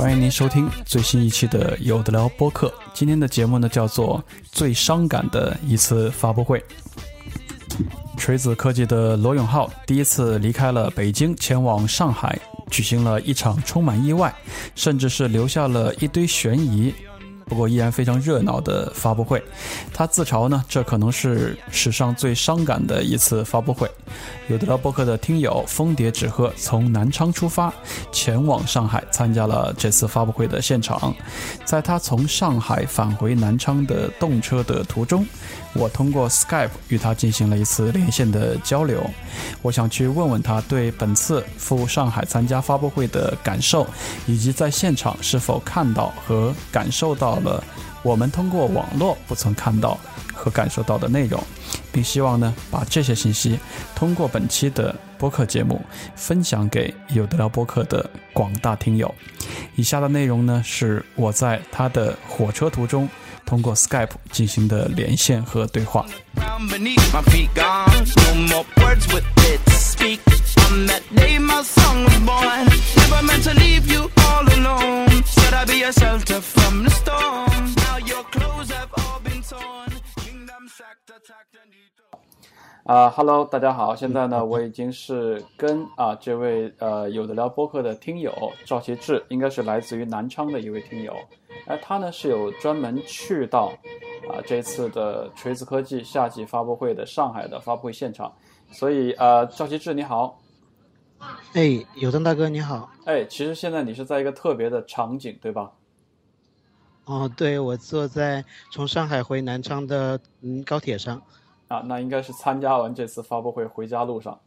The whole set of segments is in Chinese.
欢迎您收听最新一期的有的聊播客。今天的节目呢，叫做最伤感的一次发布会。锤子科技的罗永浩第一次离开了北京，前往上海，举行了一场充满意外，甚至是留下了一堆悬疑。不过依然非常热闹的发布会，他自嘲呢，这可能是史上最伤感的一次发布会。有得到播客的听友蜂蝶纸鹤从南昌出发，前往上海参加了这次发布会的现场。在他从上海返回南昌的动车的途中，我通过 Skype 与他进行了一次连线的交流。我想去问问他对本次赴上海参加发布会的感受，以及在现场是否看到和感受到。了我们通过网络不曾看到和感受到的内容，并希望呢把这些信息通过本期的播客节目分享给有得聊播客的广大听友。以下的内容呢是我在他的火车途中通过 Skype 进行的连线和对话。啊，Hello，大家好，现在呢，我已经是跟啊这位呃有的聊播客的听友赵其志，应该是来自于南昌的一位听友，哎，他呢是有专门去到啊这次的锤子科技夏季发布会的上海的发布会现场，所以呃，赵其志你好。哎，有灯大哥你好。哎，其实现在你是在一个特别的场景，对吧？哦，对，我坐在从上海回南昌的嗯高铁上。啊，那应该是参加完这次发布会回家路上。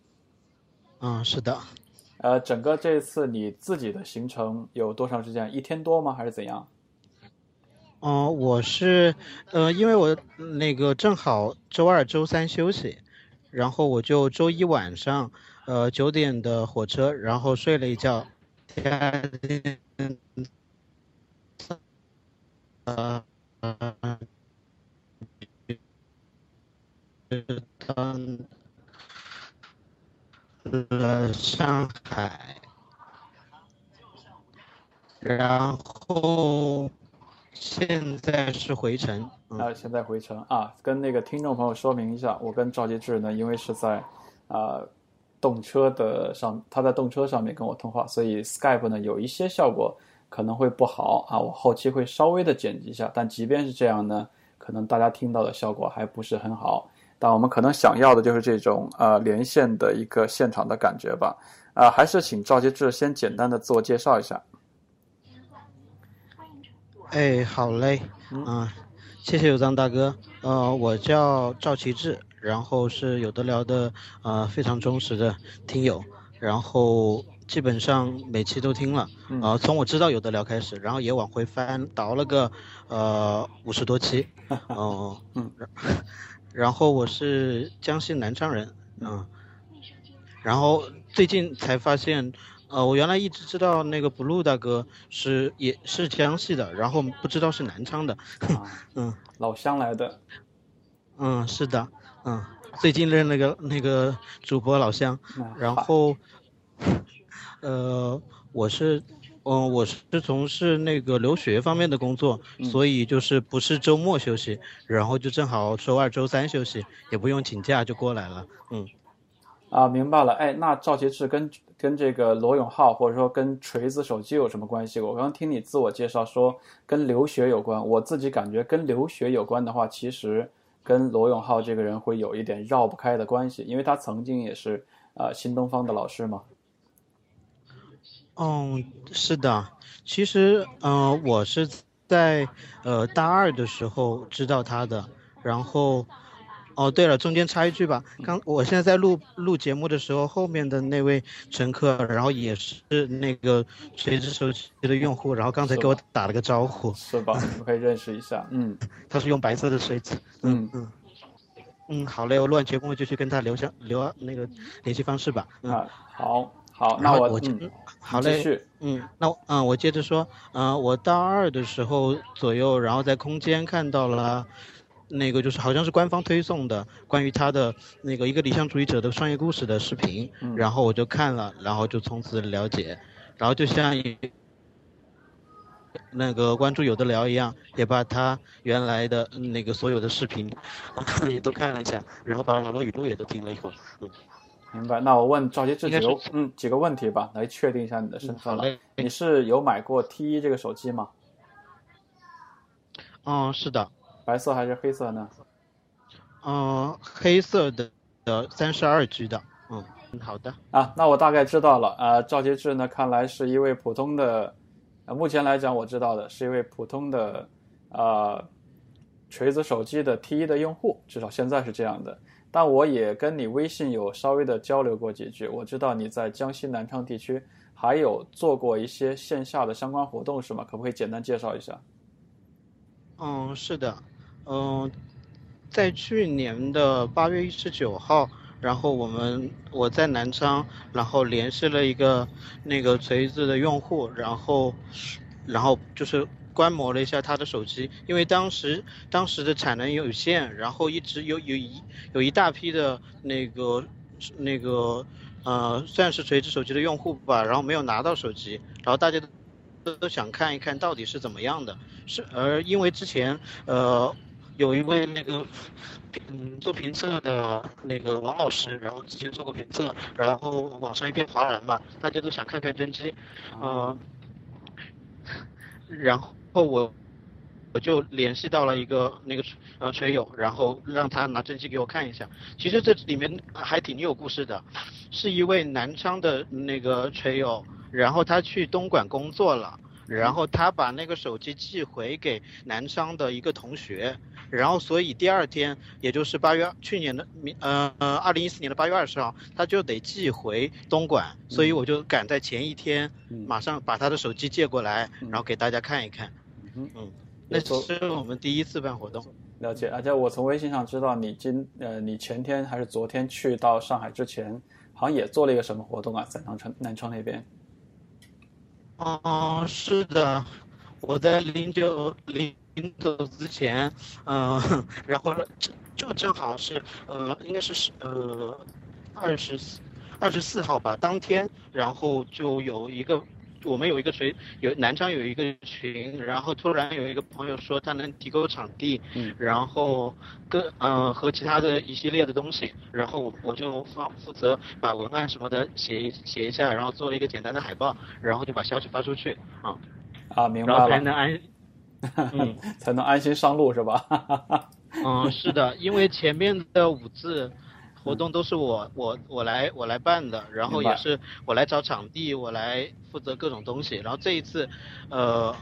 嗯，是的。呃，整个这次你自己的行程有多长时间？一天多吗？还是怎样？哦，我是呃，因为我那个正好周二、周三休息，然后我就周一晚上。呃，九点的火车，然后睡了一觉，第二天，呃，到了上海，然后现在是回程。啊，现在回程啊，跟那个听众朋友说明一下，我跟赵杰志呢，因为是在啊。动车的上，他在动车上面跟我通话，所以 Skype 呢有一些效果可能会不好啊，我后期会稍微的剪辑一下。但即便是这样呢，可能大家听到的效果还不是很好。但我们可能想要的就是这种呃连线的一个现场的感觉吧。啊，还是请赵杰志先简单的自我介绍一下。哎，好嘞，嗯，谢谢有藏大哥。呃，我叫赵奇志。然后是有的聊的，呃，非常忠实的听友，然后基本上每期都听了，呃，从我知道有的聊开始，然后也往回翻倒了个，呃，五十多期，哦，嗯，然后我是江西南昌人，嗯，然后最近才发现，呃，我原来一直知道那个 blue 大哥是也是江西的，然后不知道是南昌的，嗯，老乡来的，嗯，是的。嗯，最近认那个那个主播老乡，然后，呃，我是，嗯，我是从事那个留学方面的工作，所以就是不是周末休息，然后就正好周二、周三休息，也不用请假就过来了。嗯，啊，明白了。哎，那赵杰志跟跟这个罗永浩或者说跟锤子手机有什么关系？我刚刚听你自我介绍说跟留学有关，我自己感觉跟留学有关的话，其实。跟罗永浩这个人会有一点绕不开的关系，因为他曾经也是呃新东方的老师嘛。嗯，是的，其实嗯我是在呃大二的时候知道他的，然后哦，对了，中间插一句吧。刚我现在在录录节目的时候，后面的那位乘客，然后也是那个锤子手机的用户，然后刚才给我打了个招呼，是吧？我们可以认识一下。嗯，他是用白色的锤子。嗯嗯嗯，好嘞，我录完节目就去跟他留下留那个联系方式吧。啊，好，好，那我嗯，好嘞，嗯，那嗯，我接着说，嗯，我大二的时候左右，然后在空间看到了。那个就是好像是官方推送的关于他的那个一个理想主义者的创业故事的视频，然后我就看了，然后就从此了解，然后就像那个关注有的聊一样，也把他原来的那个所有的视频 也都看了一下，然后把网络语录也都听了一会儿。嗯，明白。那我问赵杰这几个嗯几个问题吧，来确定一下你的身份了。你是有买过 T 一这个手机吗？嗯，是的。白色还是黑色呢？嗯，黑色的的三十二 G 的。嗯，好的。啊，那我大概知道了。啊，赵杰志呢，看来是一位普通的，呃，目前来讲我知道的是一位普通的，呃，锤子手机的 T 一的用户，至少现在是这样的。但我也跟你微信有稍微的交流过几句，我知道你在江西南昌地区还有做过一些线下的相关活动，是吗？可不可以简单介绍一下？嗯，是的。嗯，在去年的八月一十九号，然后我们我在南昌，然后联系了一个那个锤子的用户，然后，然后就是观摩了一下他的手机，因为当时当时的产能有限，然后一直有有一有一大批的那个那个呃算是垂直手机的用户吧，然后没有拿到手机，然后大家都都想看一看到底是怎么样的，是而因为之前呃。有一位那个，嗯，做评测的那个王老师，然后之前做过评测，然后网上一片哗然嘛，大家都想看看真机，嗯，然后我我就联系到了一个那个呃锤友，然后让他拿真机给我看一下。其实这里面还挺有故事的，是一位南昌的那个锤友，然后他去东莞工作了，然后他把那个手机寄回给南昌的一个同学。然后，所以第二天，也就是八月去年的明，呃呃，二零一四年的八月二十号，他就得寄回东莞，所以我就赶在前一天，马上把他的手机借过来，然后给大家看一看。嗯嗯，那是我们第一次办活动。了解，而且我从微信上知道你今，呃，你前天还是昨天去到上海之前，好像也做了一个什么活动啊，在南昌南昌那边。哦，是的，我在零九零。临走之前，嗯，然后就正好是，呃，应该是是呃，二十四二十四号吧，当天，然后就有一个，我们有一个群，有南昌有一个群，然后突然有一个朋友说他能提供场地，嗯，然后跟嗯和其他的一系列的东西，然后我就负负责把文案什么的写一写一下，然后做了一个简单的海报，然后就把消息发出去，啊，啊，明白了，然后才能安。嗯，才能安心上路是吧？嗯，是的，因为前面的五次活动都是我我我来我来办的，然后也是我来找场地，我来负责各种东西。然后这一次，呃，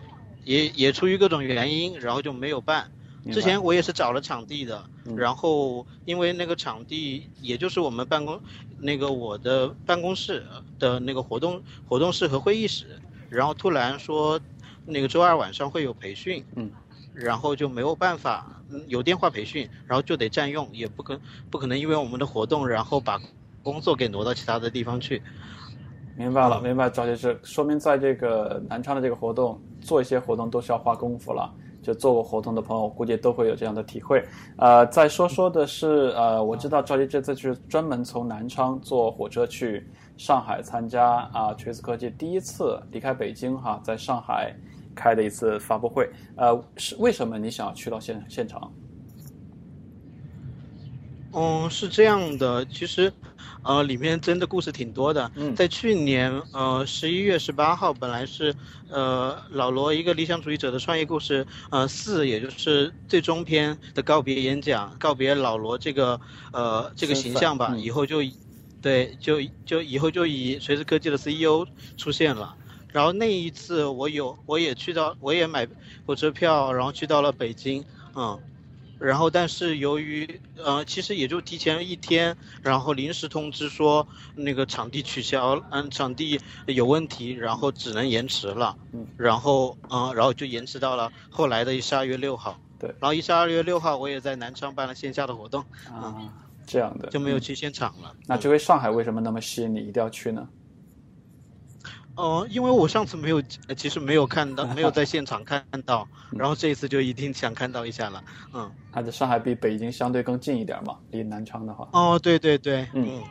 也也出于各种原因，然后就没有办。之前我也是找了场地的，然后因为那个场地也就是我们办公那个我的办公室的那个活动活动室和会议室，然后突然说。那个周二晚上会有培训，嗯，然后就没有办法，有电话培训，然后就得占用，也不可不可能因为我们的活动，然后把工作给挪到其他的地方去。明白了，明白，赵先生，说明在这个南昌的这个活动做一些活动都是要花功夫了。就做过活动的朋友，估计都会有这样的体会。呃，再说说的是，呃，我知道赵杰这次是专门从南昌坐火车去上海参加啊，锤子科技第一次离开北京哈，在上海。开的一次发布会，呃，是为什么你想要去到现现场？嗯，是这样的，其实，呃，里面真的故事挺多的。嗯，在去年，呃，十一月十八号，本来是，呃，老罗一个理想主义者的创业故事，呃，四，也就是最终篇的告别演讲，告别老罗这个，呃，这个形象吧，以后就，对，就就以后就以锤子科技的 CEO 出现了。然后那一次我有，我也去到，我也买火车票，然后去到了北京，嗯，然后但是由于呃，其实也就提前一天，然后临时通知说那个场地取消，嗯，场地有问题，然后只能延迟了。嗯，然后嗯、然后就延迟到了后来的十二月六号。对然后一十二月六号我也在南昌办了线下的活动，啊，这样的就没有去现场了。那这回上海为什么那么吸引你，一定要去呢？哦、因为我上次没有，呃其实没有看到，没有在现场看到，嗯然后这一次就一定想看到一下了。嗯，它的上海比北京相对更近一点嘛，离南昌的话。哦，对对对，嗯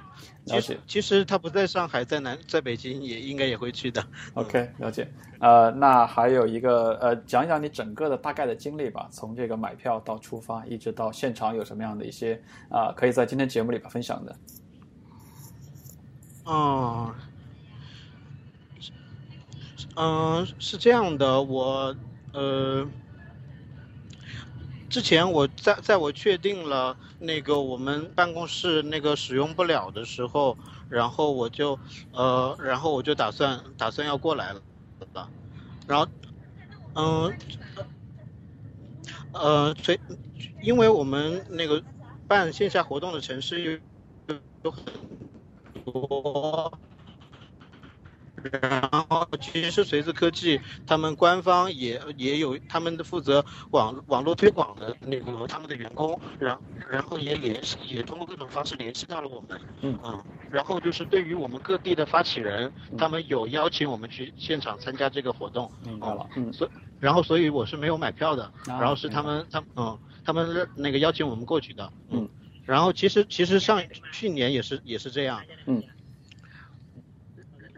其实其实他不在上海，在南，在北京也应该也会去的。OK，了解。呃，那还有一个呃，讲一讲你整个的大概的经历吧，从这个买票到出发，一直到现场有什么样的一些啊、可以在今天节目里边分享的。哦，嗯、嗯是这样的，我呃，之前我在在我确定了那个我们办公室那个使用不了的时候，然后我就呃，然后我就打算打算要过来了，然后嗯呃，所以因为我们那个办线下活动的城市有有很多。然后，其实随着科技，他们官方也也有他们的负责网网络推广的那个他们的员工，然然后也联系，也通过各种方式联系到了我们，嗯。嗯然后就是对于我们各地的发起人，他们有邀请我们去现场参加这个活动，明白了，嗯。所然后所以我是没有买票的，啊然后是他们他们嗯他们那个邀请我们过去的，嗯，然后其实其实上去年也是也是这样，嗯。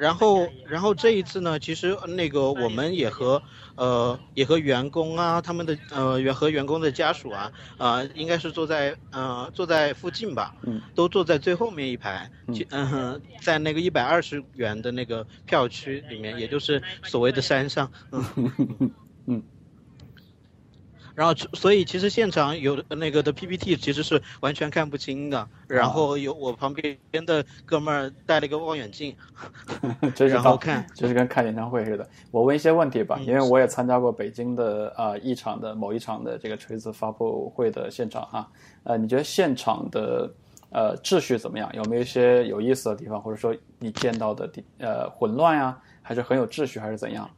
然后，然后这一次呢，其实那个我们也和呃也和员工啊，他们的呃员和员工的家属啊，呃应该是坐在呃坐在附近吧，嗯，都坐在最后面一排，其嗯、在那个一百二十元的那个票区里面，也就是所谓的山上，嗯嗯。然后，所以其实现场有的那个的 PPT 其实是完全看不清的。然后有我旁边的哥们儿带了一个望远镜，真是到然后看，就是跟看演唱会似的。我问一些问题吧，嗯因为我也参加过北京的啊、一场的某一场的这个锤子发布会的现场哈。呃，你觉得现场的呃秩序怎么样？有没有一些有意思的地方，或者说你见到的地呃混乱呀，还是很有秩序，还是怎样？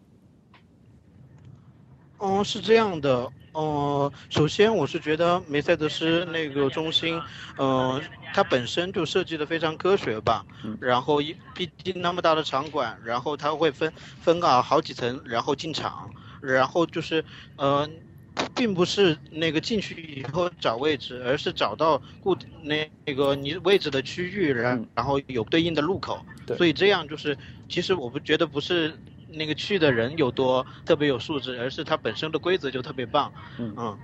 哦，是这样的，呃，首先我是觉得梅赛德斯那个中心，呃，它本身就设计的非常科学吧，然后一毕竟那么大的场馆，然后它会分分啊好几层，然后进场，然后就是呃，并不是那个进去以后找位置，而是找到固定那那个你位置的区域，然嗯然后有对应的路口，对所以这样就是，其实我不觉得不是。那个去的人有多特别有素质，而是它本身的规则就特别棒。嗯嗯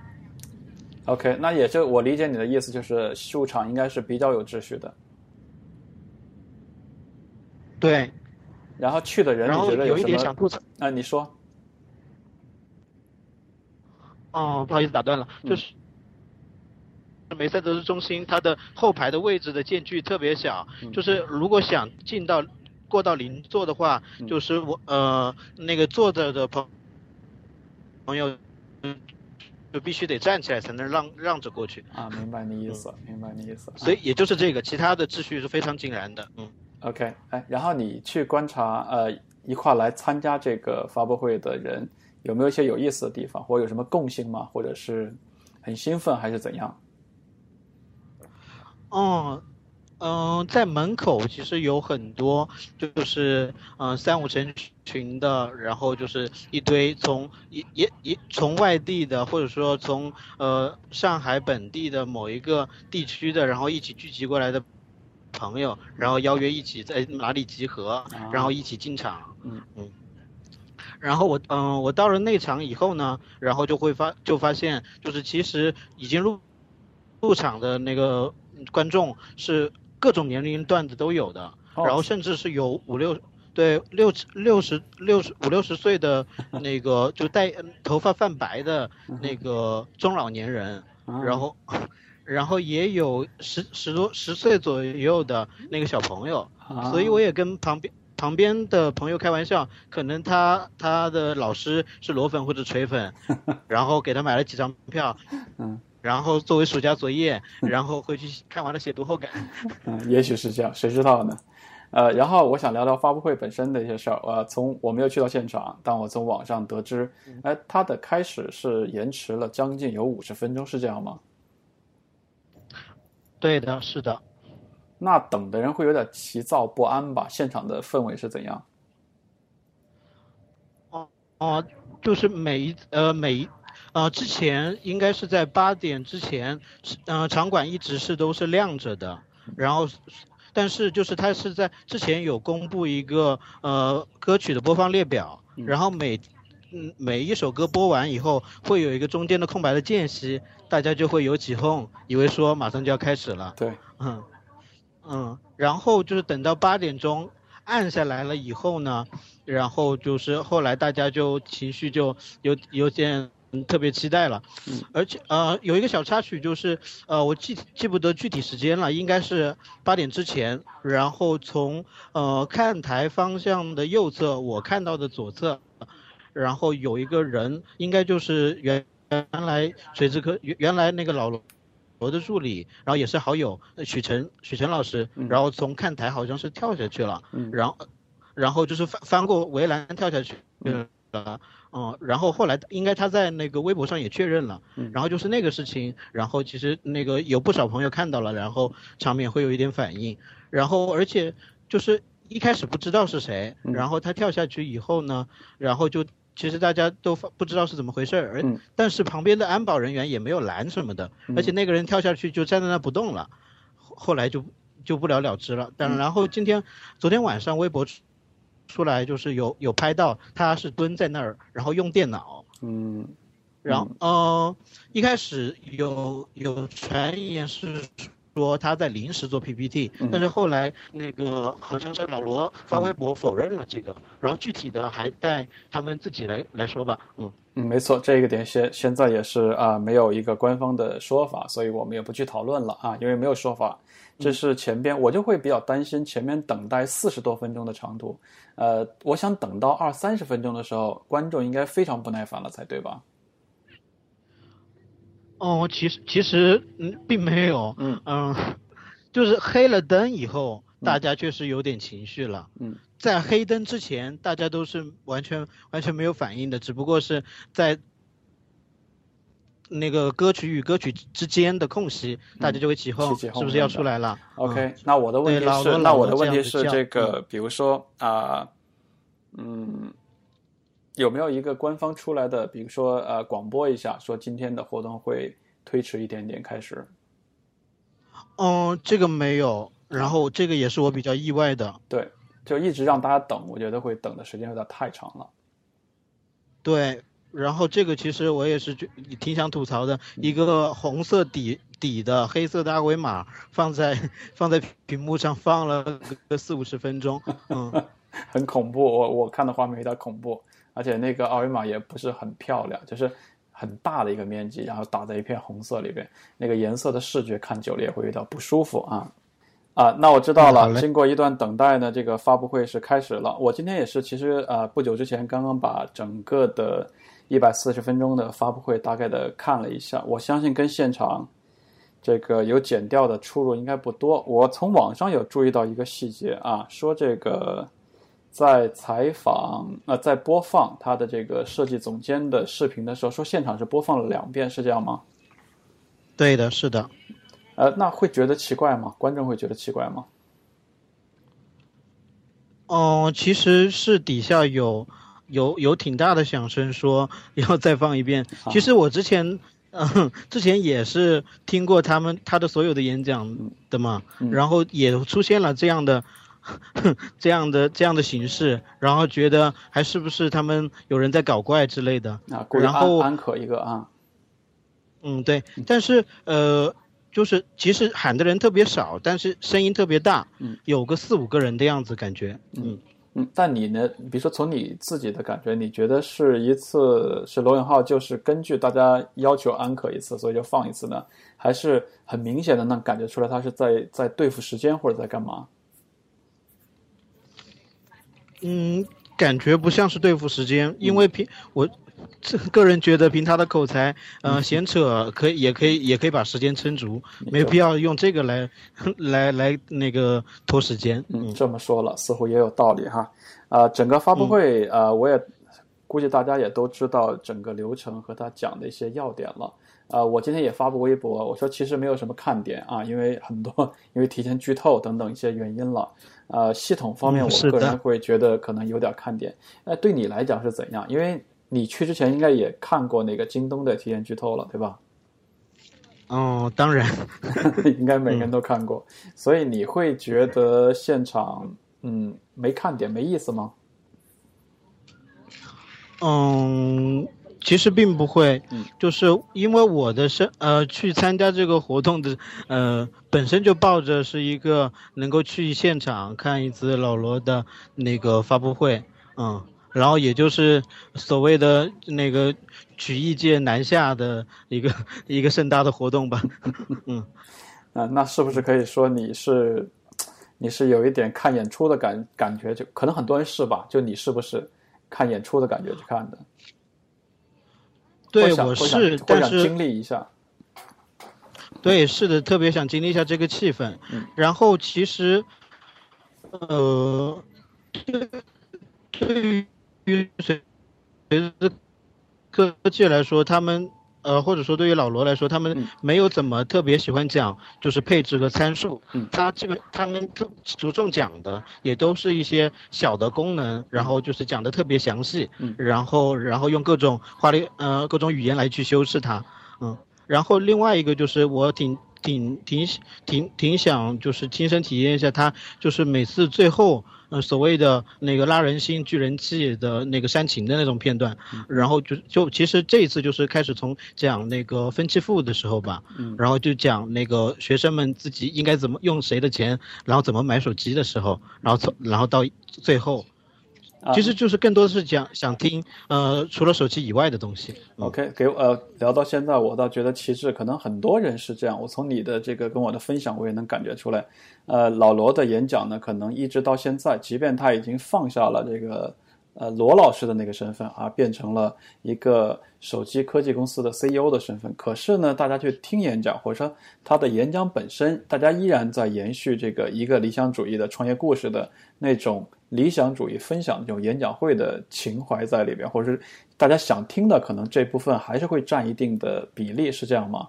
OK，那也就我理解你的意思，就是秀场应该是比较有秩序的。对。然后去的人，你觉得什么？点想吐槽。啊，你说。哦，不好意思打断了，就是。梅赛德斯中心它的后排的位置的间距特别小，就是如果想进到过到邻座的话，就是我呃那个坐着的朋朋友，就必须得站起来才能让让着过去。啊，明白你意思，明白你意思。所以也就是这个，其他的秩序是非常井然的。嗯。OK，哎，然后你去观察，呃，一块来参加这个发布会的人，有没有一些有意思的地方，或者有什么共性吗？或者是很兴奋，还是怎样？哦，嗯、呃，在门口其实有很多，就是嗯、呃、三五成群的，然后就是一堆从也也也从外地的，或者说从呃上海本地的某一个地区的，然后一起聚集过来的朋友，然后邀约一起在哪里集合，然后一起进场。嗯嗯。然后我嗯、呃，我到了内场以后呢，然后就会发就发现，就是其实已经入入场的那个。观众是各种年龄段的都有的，哦、然后甚至是有五六对六六十六十五六十岁的 那个就带头发泛白的那个中老年人，嗯、然后 然后也有十十多十岁左右的那个小朋友，啊、所以我也跟旁边旁边的朋友开玩笑，可能他他的老师是裸粉或者锤粉，然后给他买了几张票，嗯。然后作为暑假作业，然后回去看完了写读后感。嗯，也许是这样，谁知道呢？呃，然后我想聊聊发布会本身的一些事儿。呃，从我没有去到现场，但我从网上得知，哎，它的开始是延迟了将近有五十分钟，是这样吗？对的，是的。那等的人会有点急躁不安吧？现场的氛围是怎样？哦哦，就是每一呃每一呃之前应该是在八点之前，呃场馆一直是都是亮着的，然后。但是就是它是在之前有公布一个呃歌曲的播放列表，然后每嗯每一首歌播完以后会有一个中间的空白的间隙，大家就会有起哄，以为说马上就要开始了。对，嗯嗯，然后就是等到八点钟暗下来了以后呢，然后就是后来大家就情绪就有有点。嗯，特别期待了，而且呃，有一个小插曲就是，呃，我记记不得具体时间了，应该是八点之前，然后从呃看台方向的右侧，我看到的左侧，然后有一个人，应该就是原原来水之科原原来那个老罗的助理，然后也是好友许晨许晨老师，然后从看台好像是跳下去了，然后然后就是翻翻过围栏跳下去了。哦，然后后来应该他在那个微博上也确认了，然后就是那个事情，然后其实那个有不少朋友看到了，然后场面会有一点反应，然后而且就是一开始不知道是谁，然后他跳下去以后呢，然后就其实大家都不知道是怎么回事儿，而但是旁边的安保人员也没有拦什么的，而且那个人跳下去就站在那不动了，后来就就不了了之了。但然后今天昨天晚上微博。出来就是有有拍到他是蹲在那儿，然后用电脑，嗯，然后呃一开始有有传言是说他在临时做 PPT，但是后来那个好像是老罗发微博否认了这个，然后具体的还待他们自己来来说吧，嗯嗯，没错，这个点现现在也是啊没有一个官方的说法，所以我们也不去讨论了啊，因为没有说法。这是前边，我就会比较担心前面等待四十多分钟的长度，呃，我想等到二三十分钟的时候，观众应该非常不耐烦了才对吧？哦，其实其实嗯，并没有，嗯嗯，就是黑了灯以后，大家确实有点情绪了，嗯，在黑灯之前，大家都是完全完全没有反应的，只不过是在。那个歌曲与歌曲之间的空隙，大家就会起哄，是不是要出来了？OK，那我的问题是，那我的问题是这个，比如说啊，嗯，有没有一个官方出来的，比如说呃，广播一下，说今天的活动会推迟一点点开始？嗯，这个没有，然后这个也是我比较意外的。对，就一直让大家等，我觉得会等的时间有点太长了。对。然后这个其实我也是觉挺想吐槽的，一个红色底底的黑色的二维码放在 放在屏幕上放了个四五十分钟，嗯，很恐怖，我我看的画面有点恐怖，而且那个二维码也不是很漂亮，就是很大的一个面积，然后打在一片红色里边，那个颜色的视觉看久了也会有点不舒服啊啊，那我知道了，经过一段等待呢，这个发布会是开始了，我今天也是，其实呃不久之前刚刚把整个的。一百四十分钟的发布会，大概的看了一下，我相信跟现场这个有剪掉的出入应该不多。我从网上有注意到一个细节啊，说这个在采访呃在播放他的这个设计总监的视频的时候，说现场是播放了两遍，是这样吗？对的，是的。呃，那会觉得奇怪吗？观众会觉得奇怪吗？哦，其实是底下有。有有挺大的响声，说要再放一遍。其实我之前，嗯，之前也是听过他们他的所有的演讲的嘛，然后也出现了这样的，这样的这样的形式，然后觉得还是不是他们有人在搞怪之类的。啊，然后安可一个啊。嗯，对，但是呃，就是其实喊的人特别少，但是声音特别大，有个四五个人的样子感觉，嗯。嗯，但你呢？比如说从你自己的感觉，你觉得是一次是罗永浩就是根据大家要求安可一次，所以就放一次呢？还是很明显的能感觉出来他是在在对付时间或者在干嘛？嗯，感觉不像是对付时间，因为凭我这个人觉得凭他的口才，呃，闲扯可以，也可以，也可以把时间撑足，没必要用这个来，来来那个拖时间。嗯，这么说了，似乎也有道理哈。啊，整个发布会啊，我也估计大家也都知道整个流程和他讲的一些要点了。啊，我今天也发布微博，我说其实没有什么看点啊，因为很多 因为提前剧透等等一些原因了。呃，系统方面，我个人会觉得可能有点看点。呃，对你来讲是怎样？因为你去之前应该也看过那个京东的提前剧透了，对吧？哦，当然，应该每个人都看过。所以你会觉得现场嗯没看点没意思吗？嗯。其实并不会，就是因为我的身呃去参加这个活动的呃本身就抱着是一个能够去现场看一次老罗的那个发布会，嗯，然后也就是所谓的那个曲艺界南下的一个 一个盛大的活动吧，嗯，啊，那是不是可以说你是你是有一点看演出的感感觉？就可能很多人是吧？就你是不是看演出的感觉去看的？对，我是，但是经历一下。对，是的，特别想经历一下这个气氛。然后其实，呃，对于随随着科技来说，他们。呃，或者说对于老罗来说，他们没有怎么特别喜欢讲，就是配置和参数。嗯，他这个他们着重讲的也都是一些小的功能，然后就是讲的特别详细。嗯，然后然后用各种话里呃各种语言来去修饰它。嗯，然后另外一个就是我挺挺挺挺挺想就是亲身体验一下他就是每次最后。呃，所谓的那个拉人心、聚人气的那个煽情的那种片段，然后就就其实这一次就是开始从讲那个分期付的时候吧，然后就讲那个学生们自己应该怎么用谁的钱，然后怎么买手机的时候，然后从然后到最后。其实就是更多的是讲想听，呃，除了手机以外的东西。OK，给呃聊到现在，我倒觉得其实可能很多人是这样。我从你的这个跟我的分享，我也能感觉出来。呃，老罗的演讲呢，可能一直到现在，即便他已经放下了这个呃罗老师的那个身份，而变成了一个手机科技公司的 CEO 的身份，可是呢，大家去听演讲，或者说他的演讲本身，大家依然在延续这个一个理想主义的创业故事的那种。理想主义分享这种演讲会的情怀在里边，或者是大家想听的，可能这部分还是会占一定的比例，是这样吗？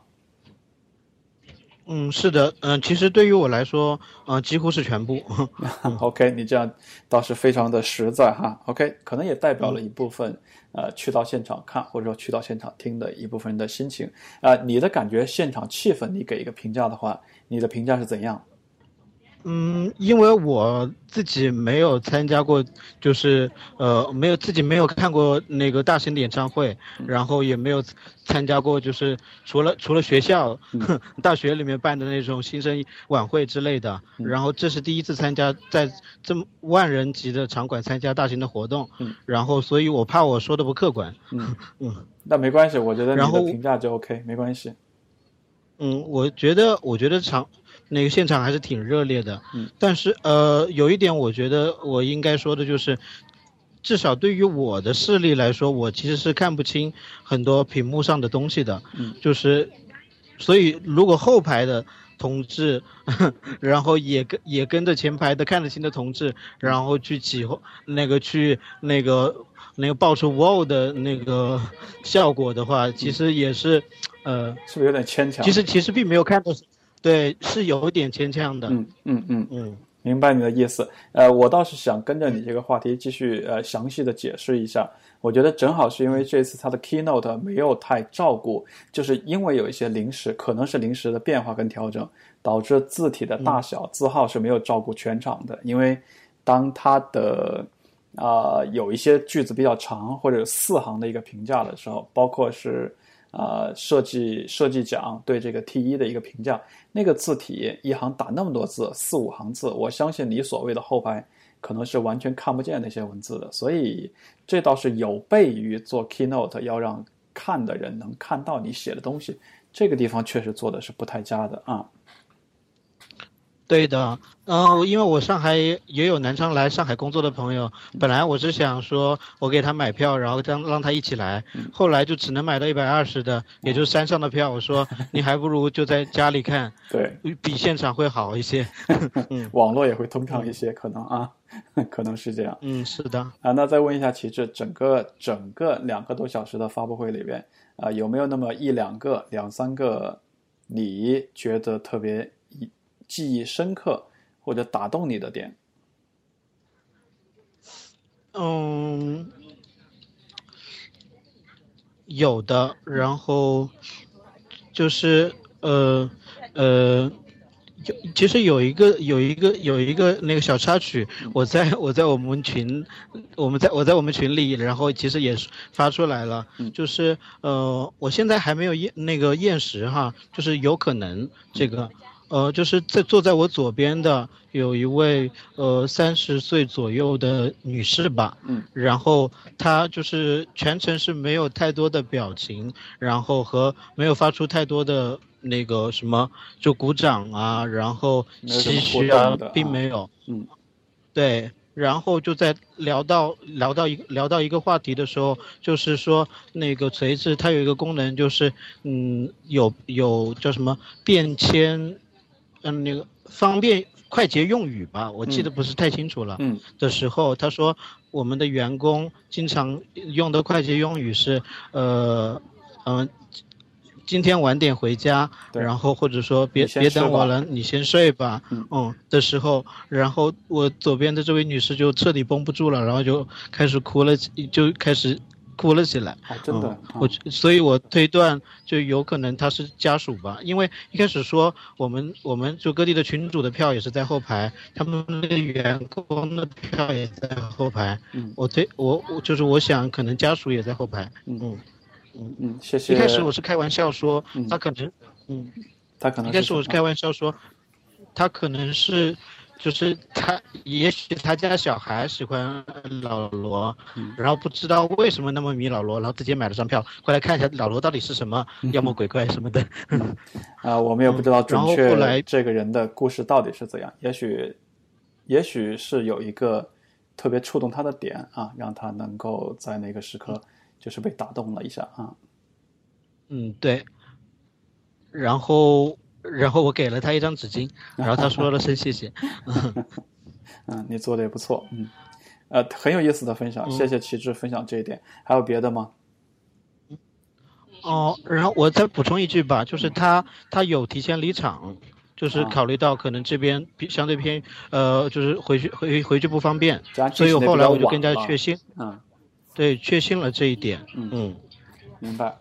嗯，是的，嗯，其实对于我来说，呃，几乎是全部。OK，你这样倒是非常的实在哈。OK，可能也代表了一部分呃去到现场看或者说去到现场听的一部分人的心情啊。你的感觉，现场气氛，你给一个评价的话，你的评价是怎样？嗯，因为我自己没有参加过，就是呃，没有自己没有看过那个大型的演唱会，然后也没有参加过，就是除了除了学校大学里面办的那种新生晚会之类的，然后这是第一次参加在这么万人级的场馆参加大型的活动，然后所以我怕我说的不客观，嗯嗯，那没关系，我觉得你的评价就 OK，没关系。嗯，我觉得我觉得场。那个现场还是挺热烈的，嗯，但是呃，有一点我觉得我应该说的就是，至少对于我的视力来说，我其实是看不清很多屏幕上的东西的，嗯，就是，所以如果后排的同志，然后也跟也跟着前排的看得清的同志，然后去起那个去那个那个爆出哇哦的那个效果的话，其实也是，呃，是不是有点牵强？其实其实并没有看到。对，是有点牵强的。嗯嗯嗯嗯，明白你的意思。呃，我倒是想跟着你这个话题继续呃详细的解释一下。我觉得正好是因为这次他的 keynote 没有太照顾，就是因为有一些临时，可能是临时的变化跟调整，导致字体的大小字号是没有照顾全场的。因为当它的啊有一些句子比较长或者四行的一个评价的时候，包括是。啊，设计设计奖对这个 T 一的一个评价，那个字体一行打那么多字，四五行字，我相信你所谓的后排可能是完全看不见那些文字的，所以这倒是有悖于做 Keynote 要让看的人能看到你写的东西，这个地方确实做的是不太佳的啊。对的，嗯，因为我上海也有南昌来上海工作的朋友，本来我是想说我给他买票，然后让让他一起来，后来就只能买到一百二十的，也就是山上的票。我说 你还不如就在家里看，对，比现场会好一些。嗯，网络也会通畅一些，可能啊，可能是这样。嗯，是的。啊，那再问一下旗帜，整个整个两个多小时的发布会里边，啊，有没有那么一两个、两三个你觉得特别？记忆深刻或者打动你的点，嗯，有的。然后就是呃呃，就其实有一个有一个有一个那个小插曲，我在我在我们群，我们在我在我们群里，然后其实也发出来了，就是呃，我现在还没有验那个验食哈，就是有可能这个。呃，就是在坐在我左边的有一位呃三十岁左右的女士吧，嗯，然后她就是全程是没有太多的表情，然后和没有发出太多的那个什么就鼓掌啊，然后唏嘘啊，并没有，嗯，对，然后就在聊到聊到一聊到一个话题的时候，就是说那个锤子它有一个功能，就是嗯有有叫什么便签。嗯，那个方便快捷用语吧，我记得不是太清楚了。嗯，的时候他说我们的员工经常用的快捷用语是，呃，嗯，今天晚点回家，然后或者说别别等我了，你先睡吧。嗯，的时候，然后我左边的这位女士就彻底绷不住了，然后就开始哭了，就开始。哭了起来，真的，我所以，我推断就有可能他是家属吧，因为一开始说我们我们就各地的群主的票也是在后排，他们那个员工的票也在后排，嗯，我推我我就是我想可能家属也在后排，嗯。嗯。嗯，谢谢。一开始我是开玩笑说他可能，嗯，他可能一开始我是开玩笑说他可能是。就是他，也许他家小孩喜欢老罗，然后不知道为什么那么迷老罗，然后自己买了张票过来看一下老罗到底是什么妖魔鬼怪什么的。啊，我们也不知道准确这个人的故事到底是怎样，也许，也许是有一个特别触动他的点啊，让他能够在那个时刻就是被打动了一下啊。嗯，对。然后。然后我给了他一张纸巾，然后他说了声谢谢。嗯，你做的也不错，嗯，呃，很有意思的分享，谢谢旗帜分享这一点。还有别的吗？哦，然后我再补充一句吧，就是他他有提前离场，就是考虑到可能这边相对偏，呃，就是回去回回去不方便，所以后来我就更加确信，嗯，对，确信了这一点，嗯，明白。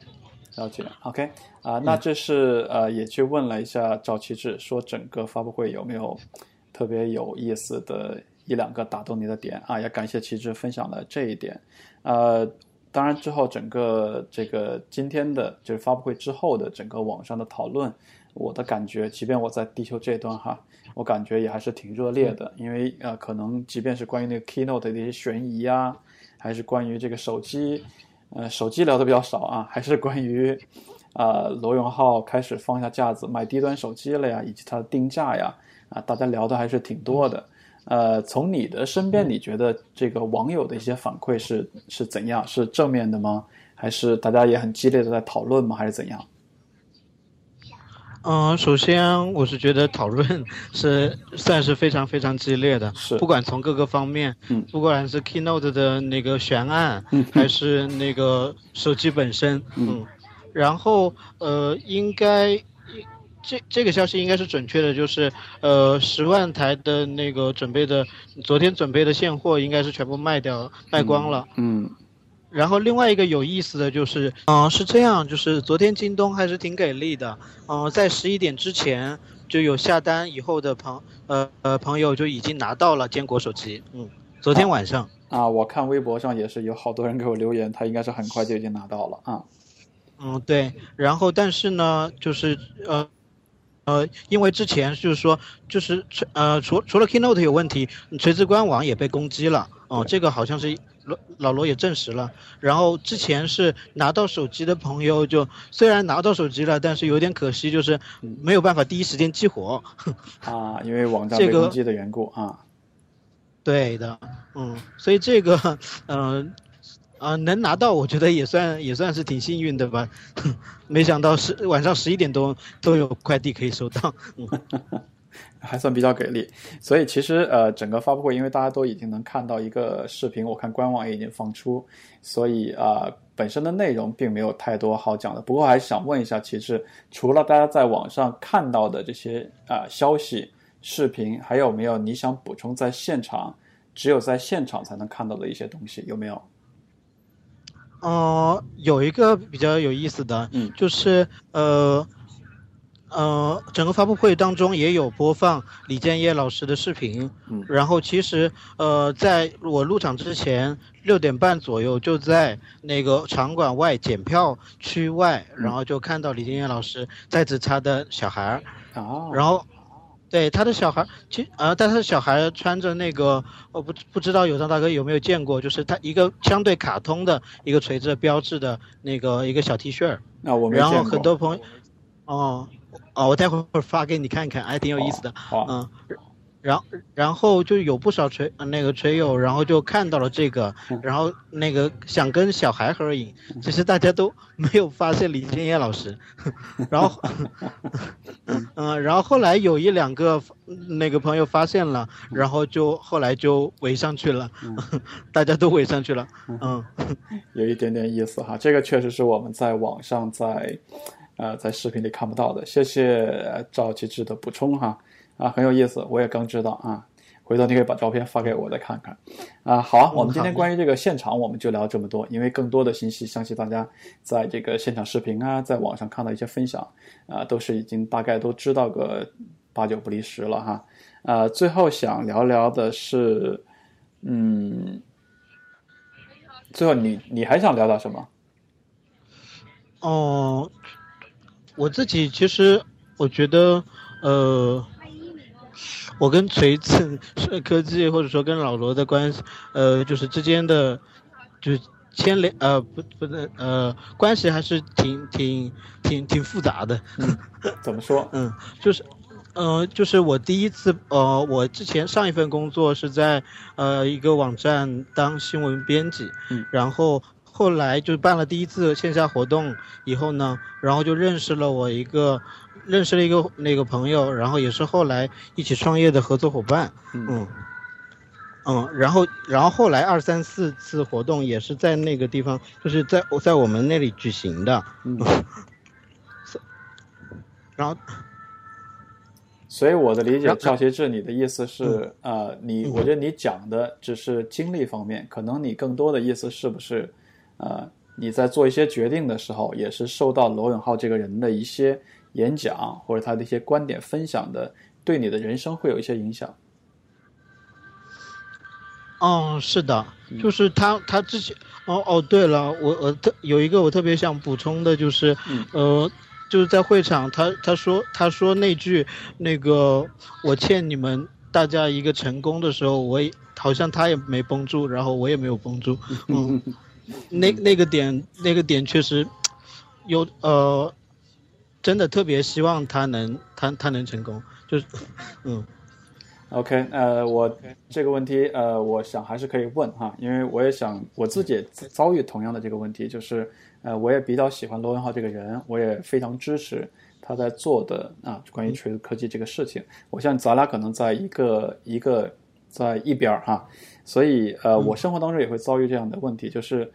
了解，OK，啊，那这是呃，也去问了一下赵奇志，说整个发布会有没有特别有意思的一两个打动你的点啊？也感谢奇志分享了这一点，呃，当然之后整个这个今天的就是发布会之后的整个网上的讨论，我的感觉，即便我在地球这端哈，我感觉也还是挺热烈的，因为呃，可能即便是关于那个 Keynote 的一些悬疑啊，还是关于这个手机。呃，手机聊的比较少啊，还是关于，呃，罗永浩开始放下架子买低端手机了呀，以及它的定价呀，啊，大家聊的还是挺多的。呃，从你的身边，你觉得这个网友的一些反馈是是怎样？是正面的吗？还是大家也很激烈的在讨论吗？还是怎样？嗯，首先我是觉得讨论是算是非常非常激烈的，是不管从各个方面，嗯，不管是 Keynote 的那个悬案，嗯，还是那个手机本身，嗯，然后呃，应该这这个消息应该是准确的，就是呃十万台的那个准备的昨天准备的现货应该是全部卖掉卖光了，嗯。然后另外一个有意思的就是，嗯，是这样，就是昨天京东还是挺给力的，嗯，在十一点之前就有下单以后的朋，呃呃朋友就已经拿到了坚果手机，嗯，昨天晚上啊，我看微博上也是有好多人给我留言，他应该是很快就已经拿到了啊，嗯对，然后但是呢，就是呃。呃，因为之前就是说，就是呃，除除了 Keynote 有问题，锤子官网也被攻击了。哦，这个好像是老老罗也证实了。然后之前是拿到手机的朋友，就虽然拿到手机了，但是有点可惜，就是没有办法第一时间激活。啊，因为网 站这个被攻击的缘故啊。对的，嗯，所以这个，嗯、呃，能拿到，我觉得也算也算是挺幸运的吧。没想到十晚上十一点多都有快递可以收到。嗯，还算比较给力。所以其实呃，整个发布会，因为大家都已经能看到一个视频，我看官网也已经放出，所以啊、呃本身的内容并没有太多好讲的。不过还是想问一下，其实除了大家在网上看到的这些啊、消息、视频，还有没有你想补充在现场只有在现场才能看到的一些东西？有没有？哦、有一个比较有意思的，嗯就是呃。呃，整个发布会当中也有播放李建业老师的视频，嗯然后其实呃，在我入场之前六点半左右就在那个场馆外检票区外，然后就看到李建业老师在指他的小孩儿，啊，然后，对他的小孩，其呃，但是小孩穿着那个，我不不知道有张大哥有没有见过，就是他一个相对卡通的一个锤子标志的那个一个小 T 恤儿，那我没然后。很多朋友，哦哦，我待会儿发给你看看，还挺有意思的，嗯。然后，然后就有不少锤呃那个锤友，然后就看到了这个，然后那个想跟小孩合影，其实大家都没有发现李建业老师，然后，嗯、然后后来有一两个那个朋友发现了，然后就后来就围上去了，大家都围上去了，嗯，有一点点意思哈，这个确实是我们在网上在呃在视频里看不到的。谢谢呃赵奇志的补充哈，啊很有意思，我也刚知道啊，回头你可以把照片发给我再看看啊。好啊，我们今天关于这个现场我们就聊这么多，因为更多的信息相信大家在这个现场视频啊，在网上看到一些分享啊，都是已经大概都知道个八九不离十了哈。呃，最后想聊聊的是，嗯。最后你，你还想聊聊什么？哦，我自己其实我觉得，呃，我跟锤子是科技或者说跟老罗的关系，呃，就是之间的就是牵连，呃，不不能，呃，关系还是挺挺挺挺复杂的。怎么说？嗯，就是，呃，就是我第一次，呃，我之前上一份工作是在呃一个网站当新闻编辑，嗯，然后后来就办了第一次线下活动以后呢，然后就认识了我一个，认识了一个那个朋友，然后也是后来一起创业的合作伙伴，嗯。嗯。嗯，然后，然后后来二三四次活动也是在那个地方，就是在在我们那里举行的，嗯，然后。所以我的理解，赵协志，你的意思是，呃，你我觉得你讲的只是经历方面，可能你更多的意思是不是，呃，你在做一些决定的时候，也是受到罗永浩这个人的一些演讲或者他的一些观点分享的，对你的人生会有一些影响。嗯，是的，嗯。就是他，他之前，哦哦，对了，我我特有一个我特别想补充的，就是，嗯。呃，就是在会场，他他说他说那句那个我欠你们大家一个成功的时候，我也好像他也没绷住，然后我也没有绷住，嗯，那那个点那个点确实有呃，真的特别希望他能他他能成功，就是，嗯。OK，呃，我这个问题，呃，我想还是可以问哈，因为我也想我自己也遭遇同样的这个问题，就是，呃，我也比较喜欢罗文浩这个人，我也非常支持他在做的啊，关于锤子科技这个事情。我想咱俩可能在一个一个在一边儿哈，所以呃，我生活当中也会遭遇这样的问题，就是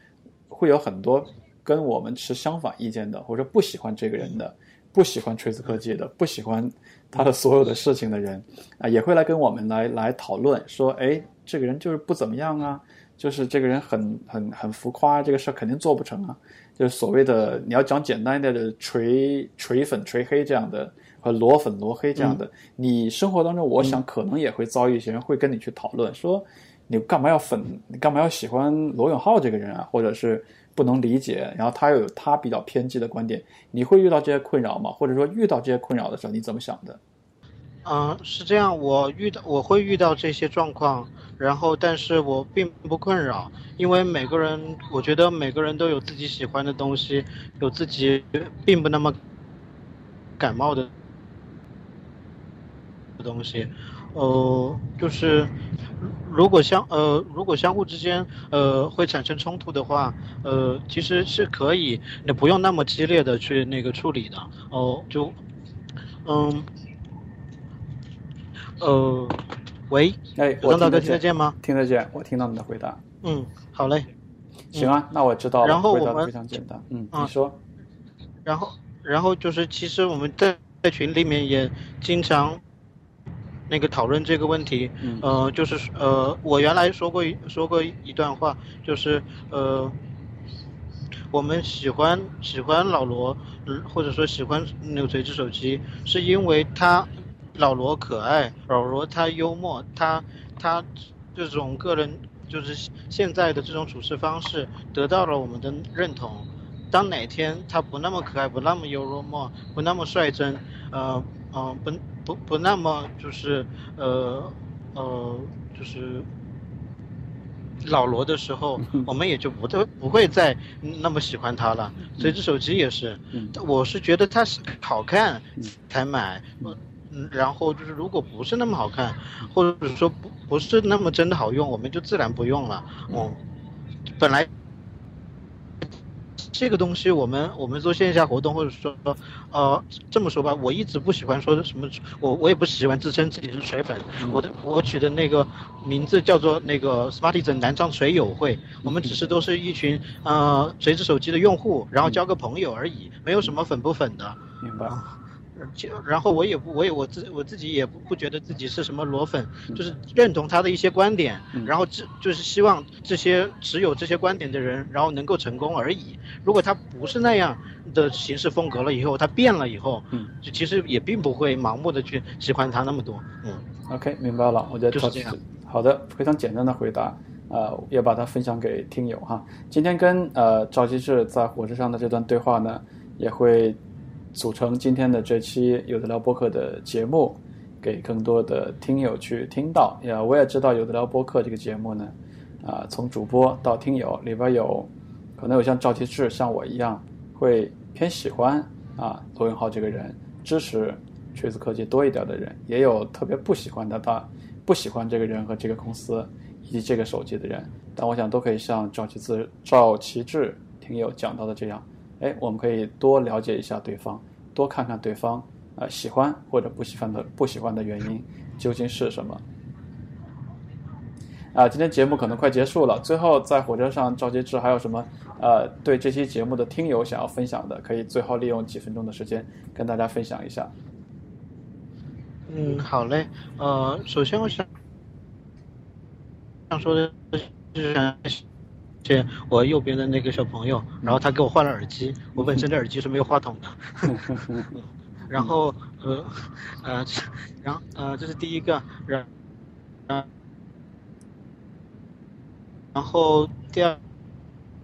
会有很多跟我们持相反意见的，或者不喜欢这个人的，不喜欢锤子科技的，不喜欢他的所有的事情的人啊，也会来跟我们来来讨论，说，哎，这个人就是不怎么样啊，就是这个人很很很浮夸，这个事儿肯定做不成啊，就是所谓的你要讲简单一点的锤锤粉锤黑这样的。和裸粉裸黑这样的，你生活当中，我想可能也会遭遇一些人会跟你去讨论，说你干嘛要粉，你干嘛要喜欢罗永浩这个人啊，或者是不能理解，然后他又有他比较偏激的观点，你会遇到这些困扰吗？或者说遇到这些困扰的时候，你怎么想的？嗯、是这样，我遇到我会遇到这些状况，然后但是我并不困扰，因为每个人，我觉得每个人都有自己喜欢的东西，有自己并不那么感冒的东西，呃，就是如果相呃如果相互之间呃会产生冲突的话，呃其实是可以，你不用那么激烈的去那个处理的，哦、就嗯呃喂，哎，有张大哥我听得见，吗？听得见，我听到你的回答。嗯，好嘞。行啊，那我知道了。然后我们回答非常简单。嗯，啊你说。然后，然后就是，其实我们在在群里面也经常那个讨论这个问题。嗯呃，就是呃，我原来说过说过一段话，就是呃，我们喜欢喜欢老罗，嗯，或者说喜欢那个锤子手机，是因为他老罗可爱，老罗他幽默，他他这种个人就是现在的这种处事方式得到了我们的认同。当哪天他不那么可爱，不那么幽默，不那么率真，呃呃，不不不那么就是呃呃就是老罗的时候，我们也就不会不会再那么喜欢他了。所以这手机也是，嗯我是觉得它是好看嗯才买，嗯，然后就是如果不是那么好看，或者说不不是那么真的好用，我们就自然不用了。嗯，本来这个东西，我们我们做线下活动，或者说，呃，这么说吧，我一直不喜欢说什么，我我也不喜欢自称自己是水粉，我的我取的那个名字叫做那个 Smartisan 南昌水友会，我们只是都是一群呃锤子手机的用户，然后交个朋友而已，没有什么粉不粉的。明白。就然后我也不，我也我自我自己也不不觉得自己是什么裸粉，就是认同他的一些观点，然后这就是希望这些持有这些观点的人，然后能够成功而已。如果他不是那样的行事风格了以后，他变了以后，嗯，就其实也并不会盲目的去喜欢他那么多，嗯。OK，明白了。我觉得就是这样好的，非常简单的回答，呃，也把它分享给听友哈。今天跟呃赵机智在火车上的这段对话呢，也会组成今天的这期有的聊播客的节目，给更多的听友去听到。呀，我也知道有的聊播客这个节目呢，啊、从主播到听友里边有可能有像赵机智像我一样会偏喜欢啊罗永浩这个人，支持锤子科技多一点的人，也有特别不喜欢的，他不喜欢这个人和这个公司以及这个手机的人。但我想都可以像赵奇志、赵奇志听友讲到的这样，哎，我们可以多了解一下对方，多看看对方呃喜欢或者不喜欢的不喜欢的原因究竟是什么。啊，今天节目可能快结束了。最后，在火车上，赵杰志还有什么呃对这期节目的听友想要分享的？可以最后利用几分钟的时间跟大家分享一下。嗯，好嘞。呃，首先我想想说的就是谢谢我右边的那个小朋友，然后他给我换了耳机，我本身的耳机是没有话筒的。然后呃呃，这然后呃这是第一个，然然然后第二。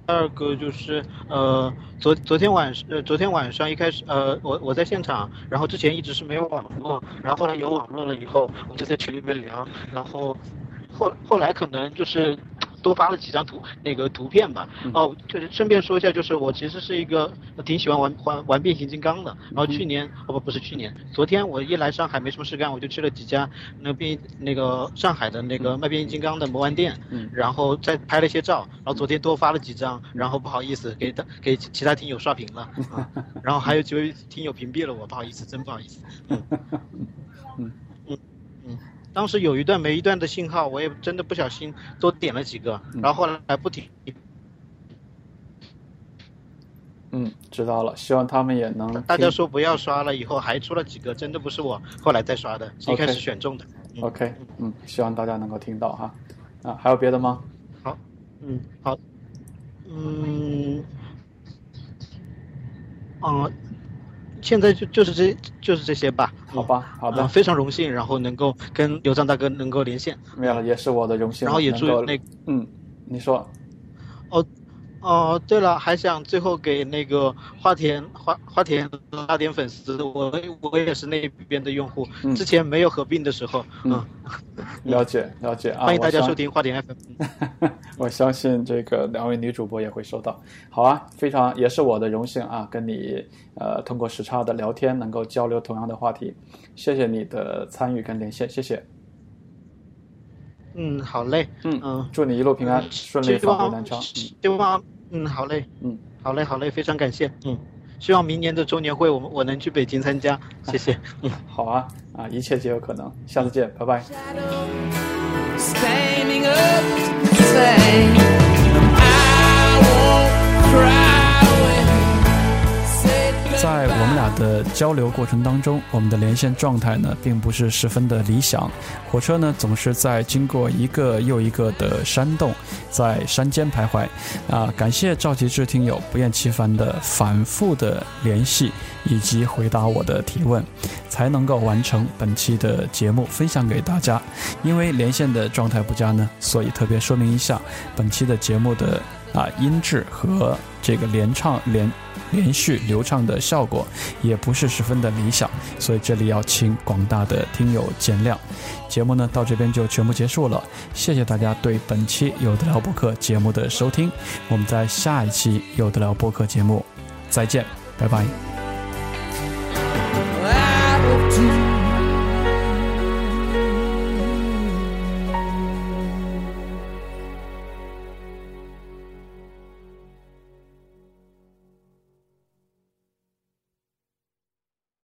第二个就是呃，昨昨天晚呃昨天晚上一开始呃我我在现场，然后之前一直是没有网络，然后后来有网络了以后，我们就在群里面聊，然后后后来可能就是多发了几张图那个图片吧。哦，就是顺便说一下，就是我其实是一个挺喜欢玩玩玩变形金刚的，然后去年哦不不是去年，昨天我一来上海没什么事干，我就去了几家那变那个上海的那个卖变形金刚的魔玩店，嗯。然后再拍了一些照，然后昨天多发了几张，然后不好意思给他给其他听友刷屏了，啊然后还有几位听友屏蔽了我，不好意思，真不好意思。嗯，当时有一段没一段的信号，我也真的不小心多点了几个，然后后来还不停。嗯，知道了。希望他们也能大家说不要刷了，以后还出了几个，真的不是我后来再刷的，是一开始选中的。嗯 OK，嗯，希望大家能够听到哈。啊，还有别的吗？好，嗯，好，嗯，嗯，现在就就是这就是这些吧。好吧，好的嗯，非常荣幸，然后能够跟刘章大哥能够连线。没有了，也是我的荣幸。然后也祝那嗯，你说哦，对了，还想最后给那个花田花花田拉点粉丝，我我也是那边的用户，嗯之前没有合并的时候，嗯，了解了解 啊，欢迎大家收听花田 FM。我相信这个两位女主播也会收到。好啊，非常也是我的荣幸啊，跟你呃通过时差的聊天能够交流同样的话题，谢谢你的参与跟连线，谢谢。嗯，好嘞，嗯嗯，祝你一路平安，顺利返回南昌。嗯希望嗯，好嘞，嗯，好嘞，好嘞，非常感谢，嗯，希望明年的周年会我们我能去北京参加，谢谢，嗯。好啊啊，一切皆有可能，下次见，拜拜。standing up I won't cry 在我们俩的交流过程当中，我们的连线状态呢，并不是十分的理想。火车呢，总是在经过一个又一个的山洞，在山间徘徊。啊，感谢赵吉志听友不厌其烦的反复的联系以及回答我的提问，才能够完成本期的节目分享给大家。因为连线的状态不佳呢，所以特别说明一下，本期的节目的啊音质和这个连唱连连续流畅的效果也不是十分的理想，所以这里要请广大的听友见谅。节目呢到这边就全部结束了，谢谢大家对本期有的聊播客节目的收听，我们在下一期有的聊播客节目再见，拜拜。